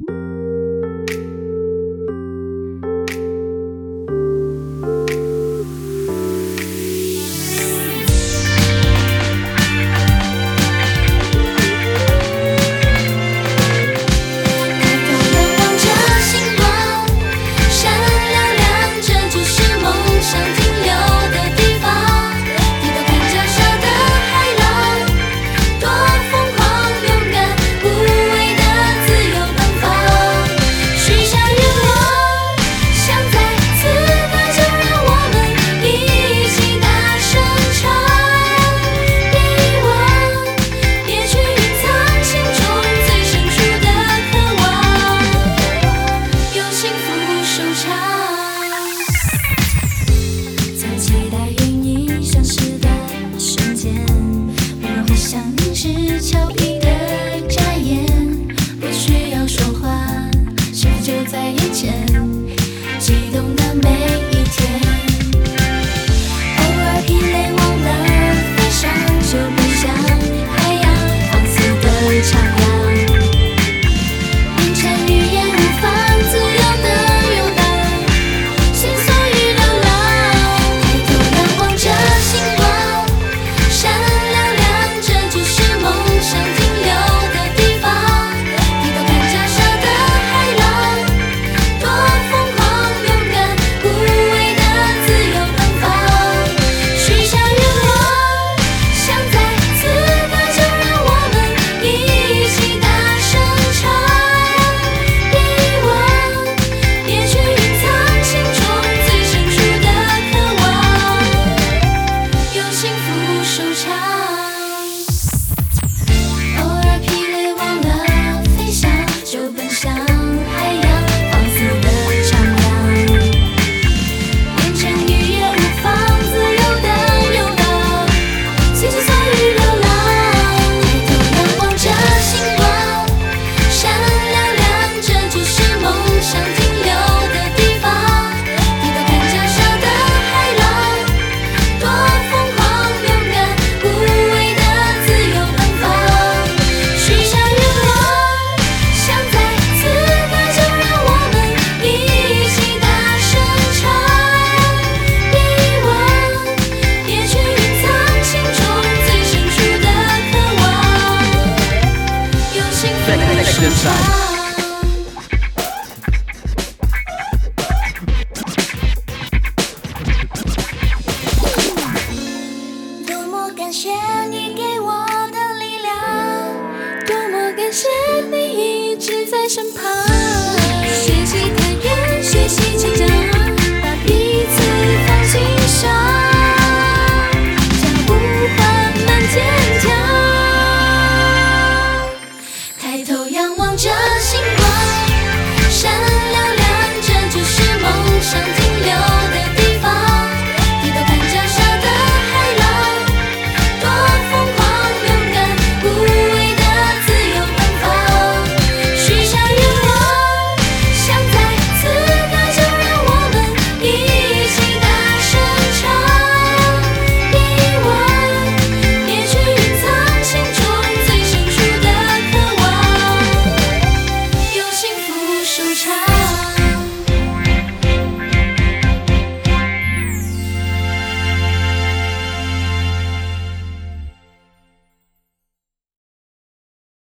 you 都会顺畅多么感谢你给我的力量多么感谢你一直在身旁。